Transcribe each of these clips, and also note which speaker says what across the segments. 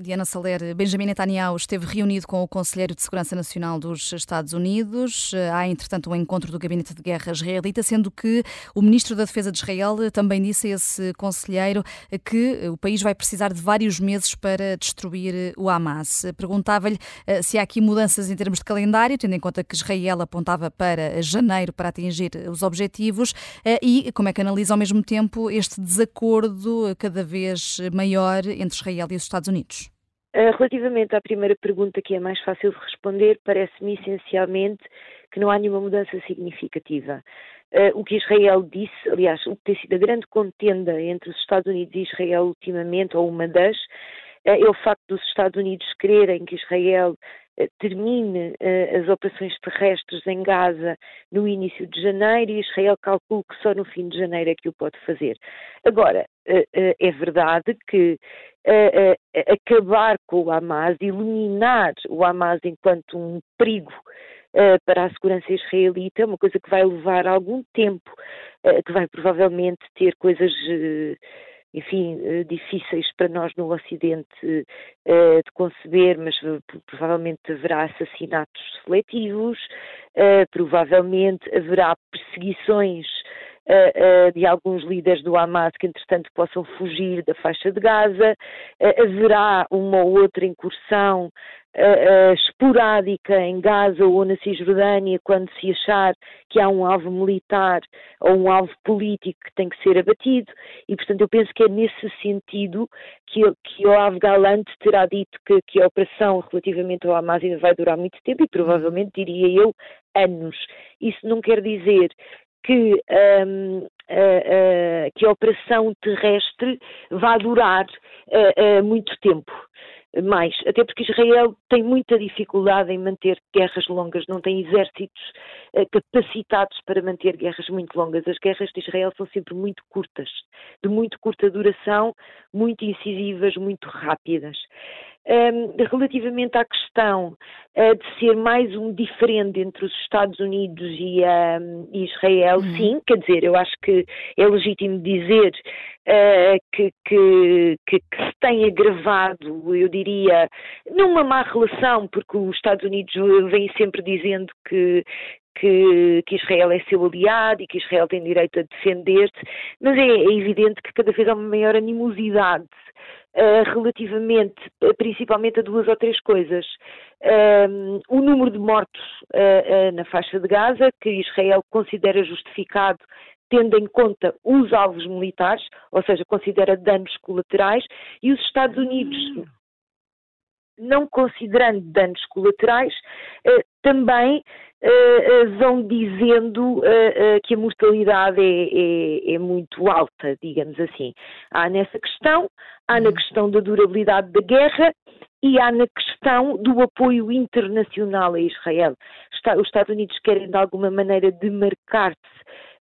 Speaker 1: Diana Saler, Benjamin Netanyahu esteve reunido com o Conselheiro de Segurança Nacional dos Estados Unidos. Há, entretanto, um encontro do Gabinete de Guerra israelita, sendo que o Ministro da Defesa de Israel também disse a esse Conselheiro que o país vai precisar de vários meses para destruir o Hamas. Perguntava-lhe eh, se há aqui mudanças em termos de calendário, tendo em conta que Israel apontava para janeiro para atingir os objetivos, eh, e como é que analisa ao mesmo tempo este desacordo cada vez maior entre Israel e os Estados Unidos?
Speaker 2: Eh, relativamente à primeira pergunta, que é mais fácil de responder, parece-me essencialmente que não há nenhuma mudança significativa. Uh, o que Israel disse, aliás, o que tem sido a grande contenda entre os Estados Unidos e Israel ultimamente, ou uma das, é o facto dos Estados Unidos quererem que Israel termine as operações terrestres em Gaza no início de janeiro e Israel calcula que só no fim de janeiro é que o pode fazer. Agora, é verdade que acabar com o Hamas, eliminar o Hamas enquanto um perigo para a segurança israelita, é uma coisa que vai levar algum tempo, que vai provavelmente ter coisas. Enfim, difíceis para nós no Ocidente de conceber, mas provavelmente haverá assassinatos seletivos, provavelmente haverá perseguições uh, de alguns líderes do Hamas que, entretanto, possam fugir da faixa de Gaza. Uh, haverá uma ou outra incursão esporádica em Gaza ou na Cisjordânia quando se achar que há um alvo militar ou um alvo político que tem que ser abatido. E, portanto, eu penso que é nesse sentido que, que o Ave Galante terá dito que, que a operação relativamente ao Hamas ainda vai durar muito tempo e provavelmente, diria eu, anos. Isso não quer dizer que, um, uh, que a operação terrestre vá durar muito tempo mais, até porque Israel tem muita dificuldade em manter guerras longas, não tem exércitos capacitados para manter guerras muito longas. As guerras de Israel são sempre muito curtas, de muito curta duração, muito incisivas, muito rápidas. Um, relativamente à questão uh, de ser mais um diferente entre os Estados Unidos e, um, Israel, uhum. sim, quer dizer, eu acho que é legítimo dizer uh, que, que, que, que, se tem agravado, eu diria, numa má relação, porque os Estados Unidos vêm sempre dizendo que, que, que, Israel é seu aliado e que Israel tem direito a defender-se, mas é, é, evidente que cada vez há uma maior animosidade relativamente, uh, principalmente a duas ou três coisas. Uh, o número de mortos na faixa de Gaza, que Israel considera justificado tendo em conta os alvos militares, ou seja, considera danos colaterais, e os Estados Unidos, não considerando danos colaterais, também uh, vão dizendo uh, que a mortalidade é, é, é, muito alta, digamos assim. Há nessa questão, há na uhum. questão da durabilidade da guerra e há na questão do apoio internacional a Israel. Os Estados Unidos querem de alguma maneira demarcar-se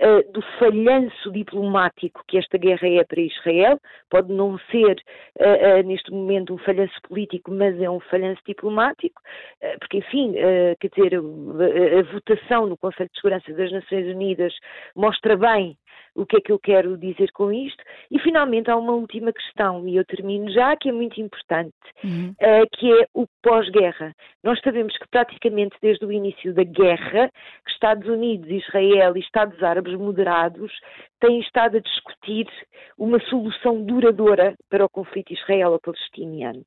Speaker 2: uh, do falhanço diplomático que esta guerra é para Israel. Pode não ser, uh, uh, neste momento, um falhanço político, mas é um falhanço diplomático, porque, enfim, quer dizer, a, a votação no Conselho de Segurança das Nações Unidas mostra bem o que é que eu quero dizer com isto? E finalmente há uma última questão, e eu termino já, que é muito importante, uhum. uh, que é o pós-guerra. Nós sabemos que praticamente desde o início da guerra, que Estados Unidos, Israel e Estados Árabes moderados têm estado a discutir uma solução duradoura para o conflito israelo-palestiniano.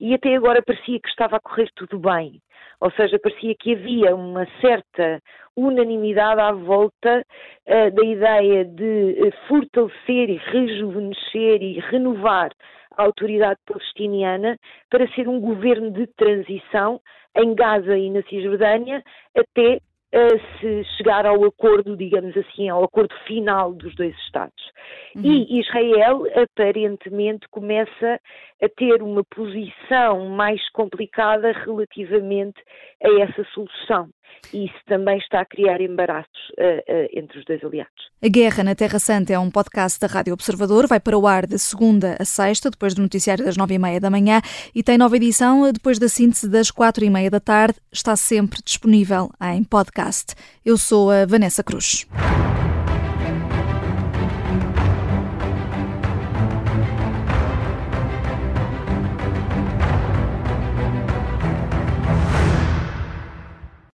Speaker 2: E até agora parecia que estava a correr tudo bem. Ou seja, parecia que havia uma certa unanimidade à volta uh, da ideia de uh, fortalecer e rejuvenescer e renovar a autoridade palestiniana para ser um governo de transição em Gaza e na Cisjordânia até se chegar ao acordo, digamos assim, ao acordo final dos dois Estados. Uhum. E Israel aparentemente começa a ter uma posição mais complicada relativamente a essa solução. E isso também está a criar embaraços uh, uh, entre os dois aliados.
Speaker 1: A Guerra na Terra Santa é um podcast da Rádio Observador. Vai para o ar de segunda a sexta, depois do noticiário das nove e meia da manhã, e tem nova edição depois da síntese das quatro e meia da tarde. Está sempre disponível em podcast. Eu sou a Vanessa Cruz.